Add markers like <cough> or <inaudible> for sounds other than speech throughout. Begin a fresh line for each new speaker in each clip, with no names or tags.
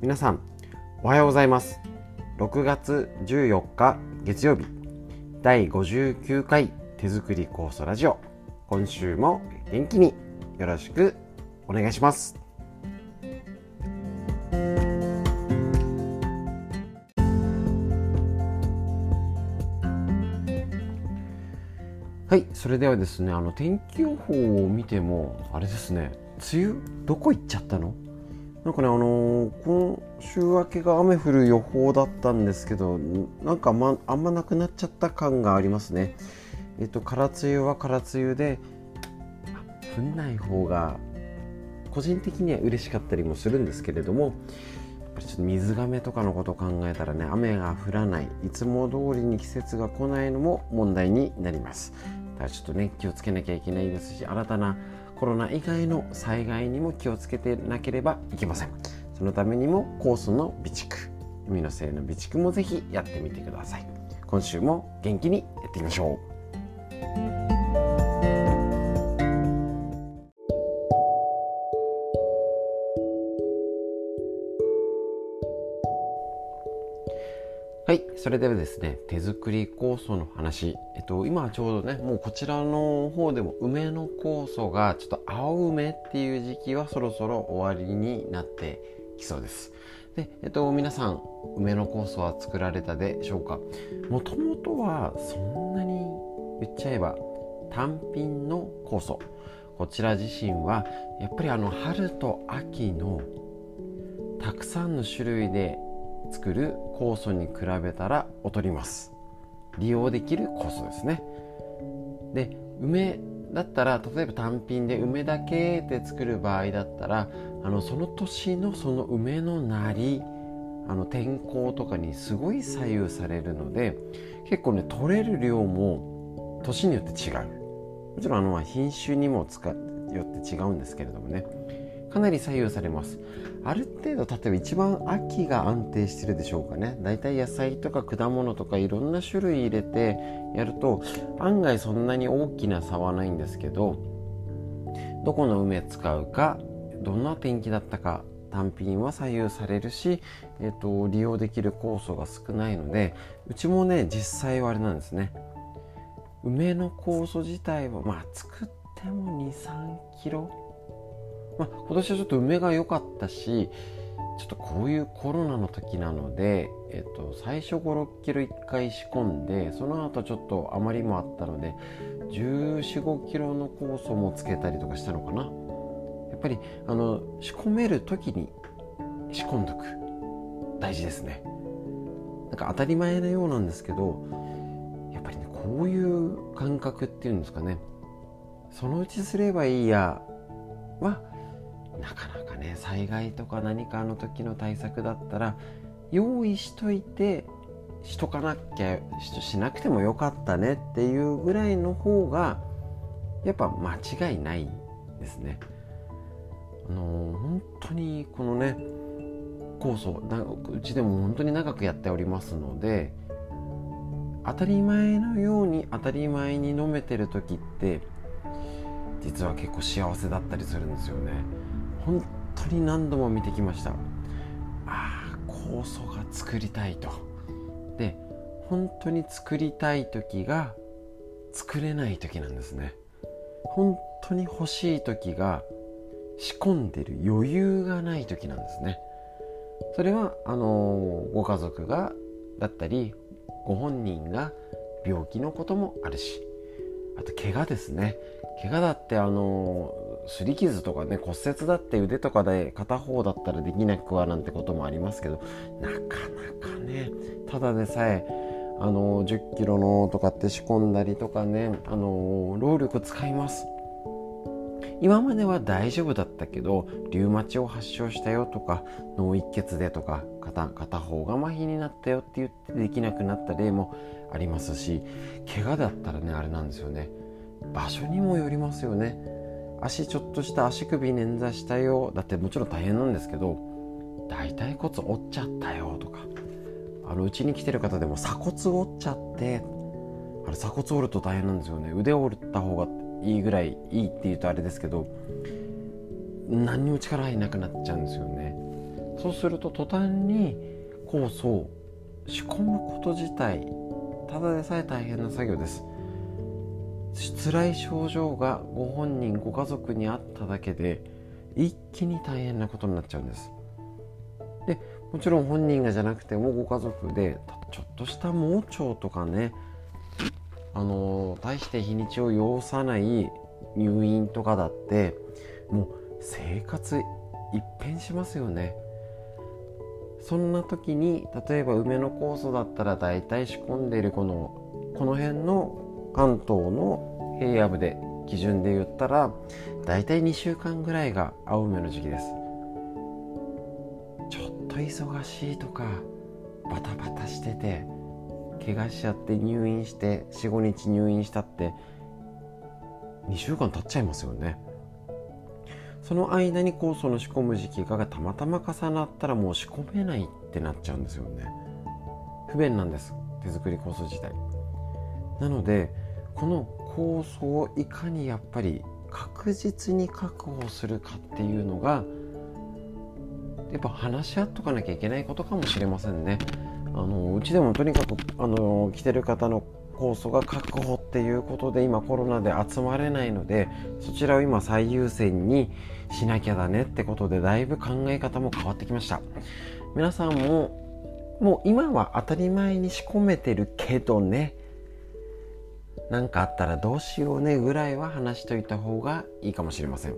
皆さんおはようございます。6月14日月曜日第59回手作り酵素ラジオ。今週も元気によろしくお願いします。はいそれではですねあの天気予報を見てもあれですね梅雨どこ行っちゃったの？なんかねあのー、今週明けが雨降る予報だったんですけどなんかまあんまなくなっちゃった感がありますね。えっと空梅雨は空梅雨で降んない方が個人的には嬉しかったりもするんですけれどもやっぱりちょっと水がめとかのことを考えたらね雨が降らないいつも通りに季節が来ないのも問題になります。だからちょっとね気をつけなきゃいけないですし新たなコロナ以外の災害にも気をつけてなければいけません。そのためにも酵素の備蓄海の精の備蓄もぜひやってみてください。今週も元気にやっていきましょう。はい、それではですね、手作り酵素の話。えっと、今ちょうどね、もうこちらの方でも梅の酵素が、ちょっと青梅っていう時期はそろそろ終わりになってきそうです。で、えっと、皆さん、梅の酵素は作られたでしょうか？もともとはそんなに言っちゃえば単品の酵素。こちら自身は、やっぱりあの春と秋のたくさんの種類で作る酵素に比べたら劣ります。利用できる酵素ですね。で梅だったら例えば単品で梅だけで作る場合だったらあのその年のその梅のなりあの天候とかにすごい左右されるので結構ね取れる量も年によって違う。もちろんあの品種にも使よって違うんですけれどもね。かなり左右されます。ある程度例えば一番秋が安定してるでしょうかね。だいたい野菜とか果物とかいろんな種類入れてやると案外そんなに大きな差はないんですけどどこの梅使うかどんな天気だったか単品は左右されるし、えーと、利用できる酵素が少ないのでうちもね実際はあれなんですね。梅の酵素自体はまあ作っても23キロまあ、今年はちょっと梅が良かったしちょっとこういうコロナの時なので、えっと、最初56キロ1回仕込んでその後ちょっと余りもあったので1415キロの酵素もつけたりとかしたのかな。やっぱりあの仕込める時に仕込んどく。大事ですね。なんか当たり前のようなんですけどやっぱりねこういう感覚っていうんですかね。そのうちすればいいやはなかなかね災害とか何かの時の対策だったら用意しといてしとかなきゃしなくてもよかったねっていうぐらいの方がやっぱ間違いないですね。あの本当にこのね酵素うちでも本当に長くやっておりますので当たり前のように当たり前に飲めてる時って実は結構幸せだったりするんですよね。本当に何度も見てきました。ああ酵素が作りたいと。で本当に作りたい時が作れない時なんですね。本当に欲しい時が仕込んでる余裕がない時なんですね。それはあのご家族がだったりご本人が病気のこともあるしあと怪我ですね。怪我だってあの擦り傷とかね骨折だって腕とかで片方だったらできなくはなんてこともありますけどなかなかねただでさえあの10キロのとかって仕込んだりとかねあの労力使います。今までは大丈夫だったけどリウマチを発症したよとか脳一血でとか片片方が麻痺になったよって言ってできなくなった例もありますし怪我だったらねあれなんですよね。場所にもよりますよね。足ちょっとした足首捻挫したよだってもちろん大変なんですけど大腿骨折っちゃったよとかあのうちに来てる方でも鎖骨折っちゃってあれ鎖骨折ると大変なんですよね。腕折った方がいいぐらいいいって言うとあれですけど何にも力入なくなっちゃうんですよね。そうすると途端に酵素を仕込むこと自体ただでさえ大変な作業です。辛い症状がご本人ご家族にあっただけで一気に大変なことになっちゃうんです。でもちろん本人がじゃなくてもご家族でちょっとした盲腸とかねあの大して日にちを要さない入院とかだってもう生活一変しますよね。そんな時に例えば梅の酵素だったら大体仕込んでいるこのこの辺の関東の平野部で基準で言ったら大体2週間ぐらいが青梅の時期です。ちょっと忙しいとかバタバタしてて怪我しちゃって入院して45日入院したって2週間経っちゃいますよね。その間に酵素の仕込む時期がたまたま重なったらもう仕込めないってなっちゃうんですよね。不便なんです。手作り酵素自体。なのでこの酵素をいかにやっぱり確実に確保するかっていうのがやっぱ話し合っとかなきゃいけないことかもしれませんね。あのうちでもとにかくあの来てる方の酵素が確保っていうことで今コロナで集まれないのでそちらを今最優先にしなきゃだねってことでだいぶ考え方も変わってきました。皆さんももう今は当たり前に仕込めてるけどね。何かあったらどうしようねぐらいは話しといた方がいいかもしれません。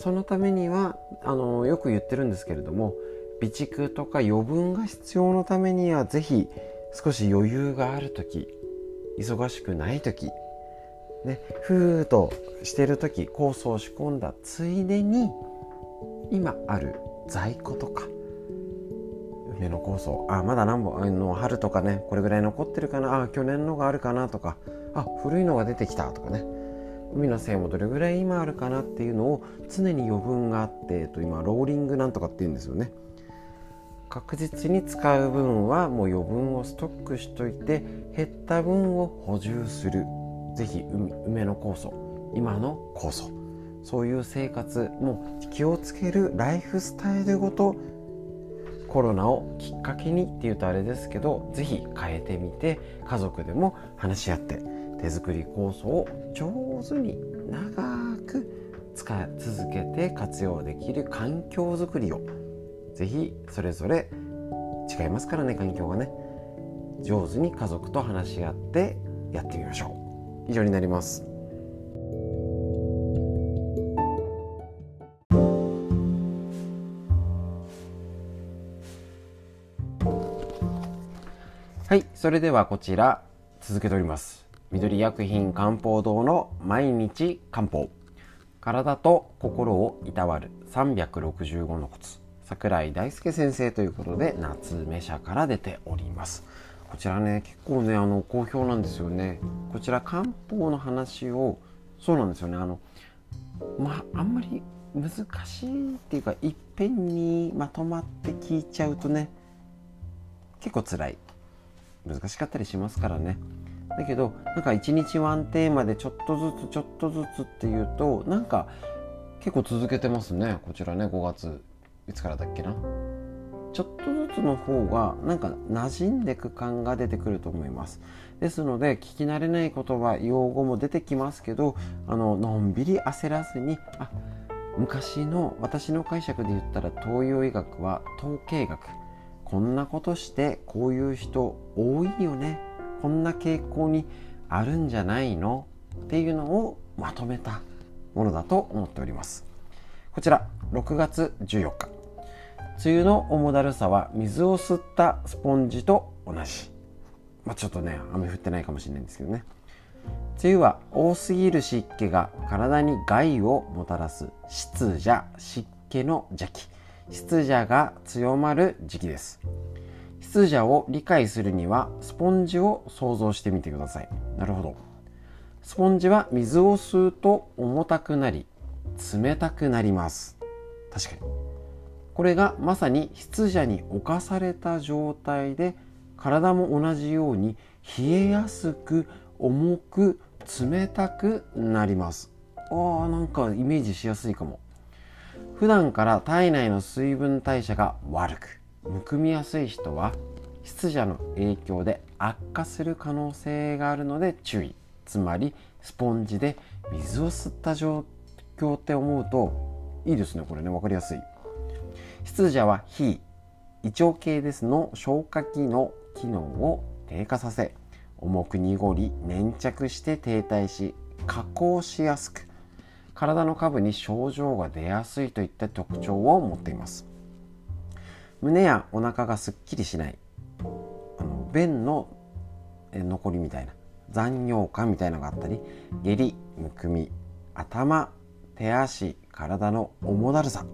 そのためにはあのよく言ってるんですけれども備蓄とか余分が必要のためには是非少し余裕がある時忙しくない時ねふーっとしてる時酵素を仕込んだついでに今ある在庫とか梅の酵素あまだ何本あの春とかねこれぐらい残ってるかなあ去年のがあるかなとかあ古いのが出てきたとかね。海のせいもどれぐらい今あるかなっていうのを常に余分があって、えっと、今ローリングなんとかっていうんですよね。確実に使う分はもう余分をストックしといて減った分を補充する。是非梅の酵素。今の酵素。そういう生活も気をつけるライフスタイルごとコロナをきっかけにっていうとあれですけど是非変えてみて家族でも話し合って手作り酵素を上手に長く使い続けて活用できる環境づくりを是非それぞれ違いますからね環境がね。上手に家族と話し合ってやってみましょう。以上になります。はいそれではこちら続けております。緑薬品漢方堂の毎日漢方。体と心をいたわる365のコツ。桜井大輔先生ということで夏目社から出ております。こちらね結構ねあの好評なんですよね。こちら漢方の話をそうなんですよね。あのまああんまり難しいっていうかいっぺんにまとまって聞いちゃうとね結構辛い難しかったりしますからねだけどなんか一日ワンテーマでちょっとずつちょっとずつっていうとなんか結構続けてますね。こちらね5月いつからだっけな。ちょっとずつの方がなんか馴染んでく感が出てくると思います。ですので聞き慣れない言葉用語も出てきますけどあののんびり焦らずにあ昔の私の解釈で言ったら東洋医学は統計学。こんなことしてこういう人多いよね。こんな傾向にあるんじゃないの？っていうのをまとめたものだと思っておりますこちら6月14日梅雨の重だるさは水を吸ったスポンジと同じ。まあ、ちょっとね、雨降ってないかもしれないんですけどね。梅雨は多すぎる湿気が体に害をもたらす湿邪、湿気の邪気。湿邪が強まる時期です。湿邪を理解するにはスポンジを想像してみてください。なるほど。スポンジは水を吸うと重たくなり冷たくなります。確かに。これがまさに湿邪に侵された状態で体も同じように冷えやすく重く冷たくなりますあーなんかイメージしやすいかも普段から体内の水分代謝が悪くむくみやすい人は湿邪の影響で悪化する可能性があるので注意。つまりスポンジで水を吸った状況って思うといいですねこれね。分かりやすい。湿邪は非胃腸系ですの消化器の機能を低下させ重く濁り粘着して停滞し加工しやすく体の下部に症状が出やすいといった特徴を持っています。胸やお腹がすっきりしない。あの便の残りみたいな。残尿感みたいなのがあったり下痢むくみ頭手足体の重だるさ。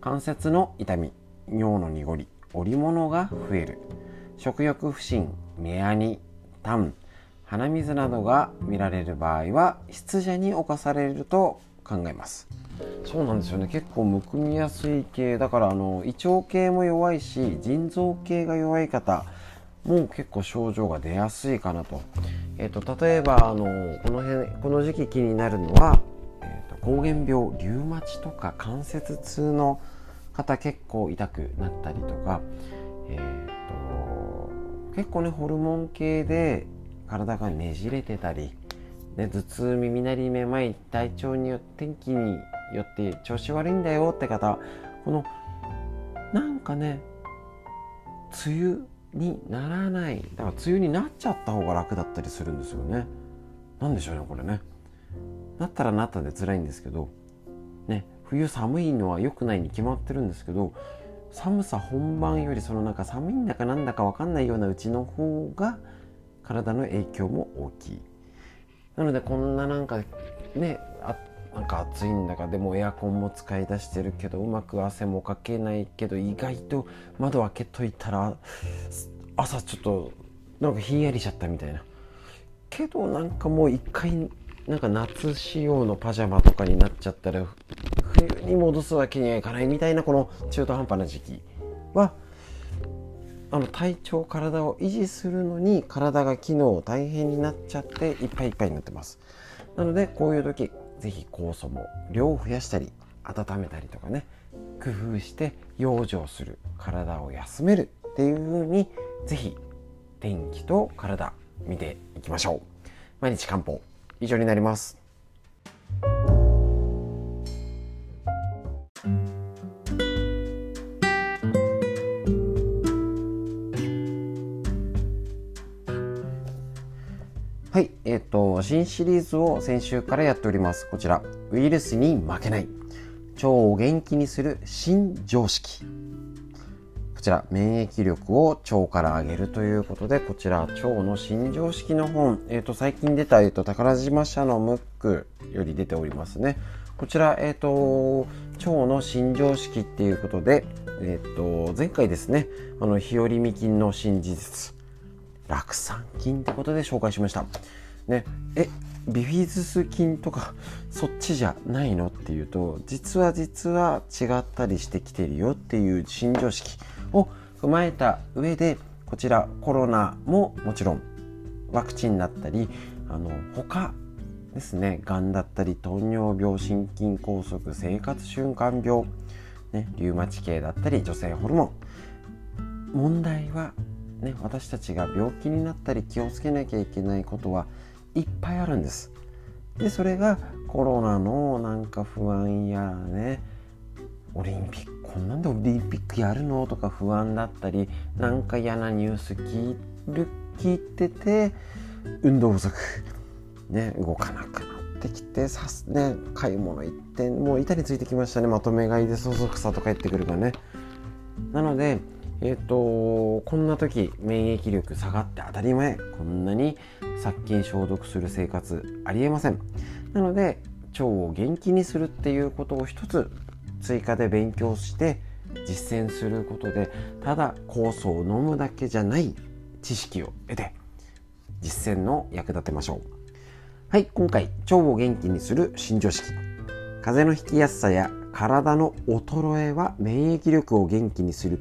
関節の痛み尿の濁り織物が増える。食欲不振目やに痰鼻水などが見られる場合は湿邪に侵されると考えます。そうなんですよね。結構むくみやすい系。だからあの胃腸系も弱いし腎臓系が弱い方も結構症状が出やすいかなと,、えーと、例えばあのこの辺この時期気になるのは、えーと、膠原病リウマチとか関節痛の方結構痛くなったりとか、えーと結構ねホルモン系で体がねじれてたりで頭痛耳鳴りめまい体調によって天気によって調子悪いんだよって方このなんかね梅雨にならないだから梅雨になっちゃった方が楽だったりするんですよね。なんでしょうねこれね。なったらなったで辛いんですけどね冬寒いのは良くないに決まってるんですけど寒さ本番よりそのなんか寒いんだかなんだか分かんないようなうちの方が体の影響も大きい。なのでこんななんかねあなんか暑いんだかでもエアコンも使い出してるけどうまく汗もかけないけど意外と窓開けといたら朝ちょっとなんかひんやりしちゃったみたいな。けどなんかもう一回なんか夏仕様のパジャマとかになっちゃったら冬に戻すわけにはいかないみたいなこの中途半端な時期はあの体調体を維持するのに体が機能大変になっちゃっていっぱいいっぱいになってます。なのでこういう時是非酵素も量を増やしたり温めたりとかね工夫して養生する体を休めるっていう風に是非天気と体見ていきましょう。毎日漢方以上になります。新シリーズを先週からやっております。こちら、ウイルスに負けない。腸を元気にする新常識。こちら、免疫力を腸から上げるということで、こちら、腸の新常識の本、えっ、ー、と、最近出た、えっ、ー、と、宝島社のムックより出ておりますね。こちら、えっ、と、腸の新常識っていうことで、えっ、と、前回ですね、あの、日和見菌の新事実。酪酸菌ってことで紹介しました。ね、えビフィズス菌とか <laughs> そっちじゃないの？っていうと実は実は違ったりしてきてるよっていう新常識を踏まえた上でこちらコロナももちろんワクチンだったりあの他ですねがんだったり糖尿病心筋梗塞生活習慣病、ね、リウマチ系だったり女性ホルモン。問題はね、私たちが病気になったり気をつけなきゃいけないことはいっぱいあるんです。でそれがコロナのなんか不安やねオリンピックこんなんでオリンピックやるのとか不安だったりなんか嫌なニュース聞いる聞いてて運動不足、ね、動かなくなってきてさす、ね、買い物行ってもう板についてきましたねまとめ買いでそそくさと帰ってくるからね。なのでえっ、ー、とこんな時免疫力下がって当たり前。こんなに殺菌消毒する生活ありえません。なので腸を元気にするっていうことを一つ追加で勉強して実践することでただ酵素を飲むだけじゃない知識を得て実践の役立てましょう。はい今回腸を元気にする新常識。風邪のひきやすさや体の衰えは免疫力を元気にする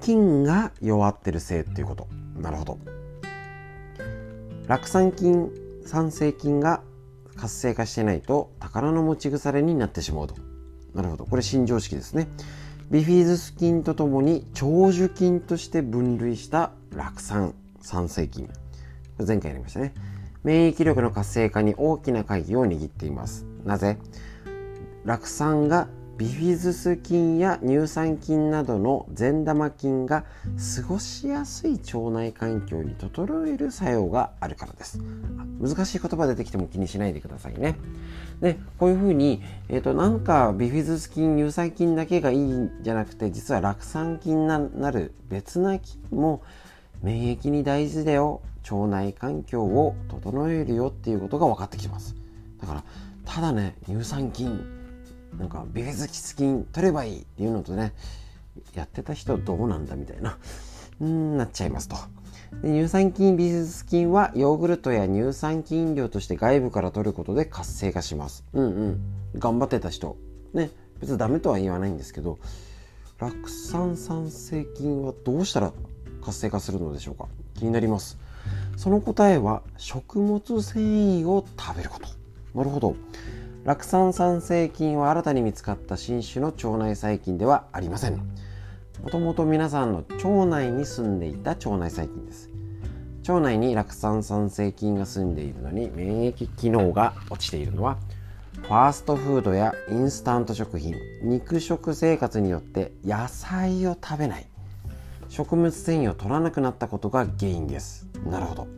菌が弱ってるせいっていうこと。なるほど。酪酸菌酸性菌が活性化してないと宝の持ち腐れになってしまうと。なるほど。これ新常識ですね。ビフィズス菌とともに長寿菌として分類した酪酸酸性菌前回やりましたね。免疫力の活性化に大きな鍵を握っています。なぜ？酪酸がビフィズス菌や乳酸菌などの善玉菌が過ごしやすい腸内環境に整える作用があるからです。難しい言葉出てきても気にしないでくださいね。でこういうふうに、えーと、なんかビフィズス菌乳酸菌だけがいいんじゃなくて実は酪酸菌ななる別な菌も免疫に大事だよ。腸内環境を整えるよっていうことが分かってきます。だからただね乳酸菌なんかビフィズキス菌取ればいいっていうのとねやってた人どうなんだみたいなうんなっちゃいますと。で乳酸菌ビフィズス菌はヨーグルトや乳酸菌飲料として外部から取ることで活性化します。うんうん。頑張ってた人。ね。別にダメとは言わないんですけど酪酸酸性菌はどうしたら活性化するのでしょうか？気になります。その答えは食物繊維を食べること。なるほど。酪酸酸性菌は新たに見つかった新種の腸内細菌ではありません。もともと皆さんの腸内に住んでいた腸内細菌です。腸内に酪酸酸性菌が住んでいるのに免疫機能が落ちているのはファーストフードやインスタント食品肉食生活によって野菜を食べない。食物繊維を取らなくなったことが原因です。なるほど。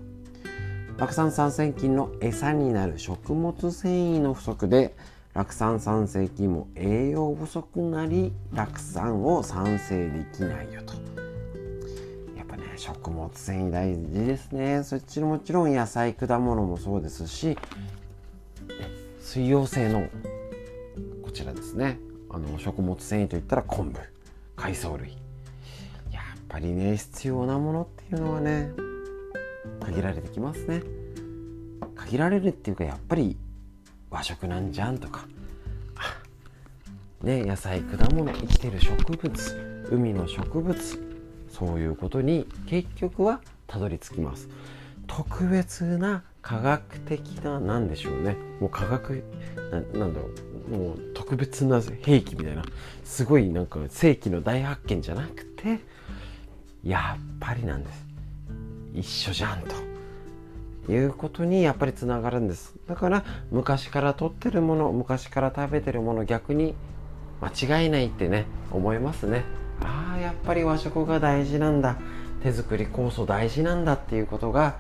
酪酸酸性菌の餌になる食物繊維の不足で酪酸酸性菌も栄養不足なり酪酸を産生できないよと。やっぱね食物繊維大事ですね。そっちもちろん野菜果物もそうですし水溶性のこちらですね。あの食物繊維といったら昆布海藻類。やっぱりね必要なものっていうのはね限られてきますね。限られるっていうかやっぱり和食なんじゃんとか。ね野菜果物生きてる植物海の植物そういうことに結局はたどり着きます。特別な科学的な何でしょうね。もう科学なんだろう。もう特別な兵器みたいな。すごいなんか世紀の大発見じゃなくてやっぱりなんです。一緒じゃんということにやっぱりつながるんです。だから昔から取ってるもの昔から食べてるもの逆に間違いないってね思いますね。ああやっぱり和食が大事なんだ。手作り酵素大事なんだっていうことが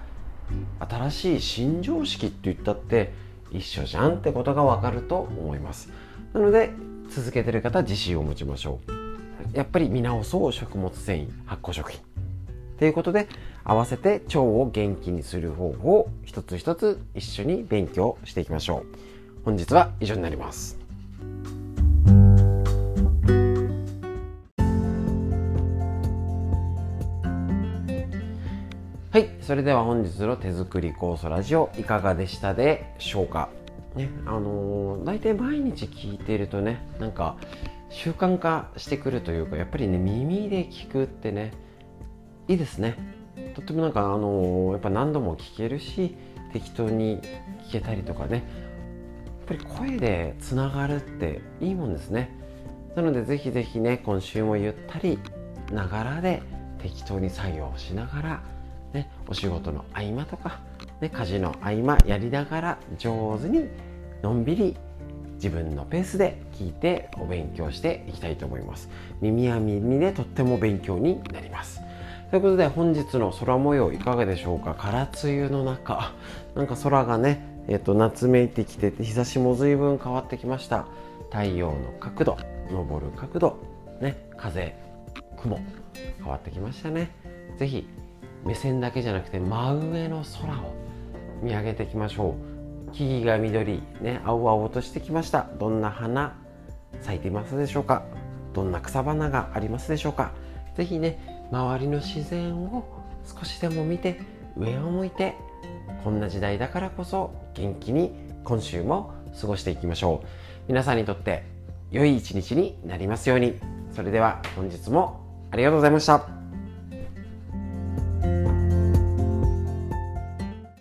新しい新常識って言ったって一緒じゃんってことがわかると思います。なので続けてる方自信を持ちましょう。やっぱり見直そう食物繊維発酵食品。ということで合わせて腸を元気にする方法を一つ一つ一緒に勉強していきましょう。本日は以上になります。はいそれでは本日の手作り酵素ラジオいかがでしたでしょうか？ねあのー、大体毎日聞いているとねなんか習慣化してくるというかやっぱりね耳で聞くってねいいですね。とってもなんかあの、やっぱ何度も聞けるし適当に聞けたりとかね。やっぱり声でつながるっていいもんですね。なのでぜひぜひね今週もゆったりながらで適当に作業しながら、ね、お仕事の合間とか、ね、家事の合間やりながら上手にのんびり自分のペースで聞いてお勉強していきたいと思います。耳は耳でとっても勉強になります。ということで本日の空模様いかがでしょうか？空梅雨の中。<laughs> なんか空がね、えっと、夏めいてきて日差しも随分変わってきました。太陽の角度昇る角度ね風雲変わってきましたね。是非目線だけじゃなくて真上の空を見上げていきましょう。木々が緑ね青々としてきました。どんな花咲いていますでしょうか？どんな草花がありますでしょうか？是非ね周りの自然を少しでも見て上を向いてこんな時代だからこそ元気に今週も過ごしていきましょう。皆さんにとって良い一日になりますように。それでは本日もありがとうございました。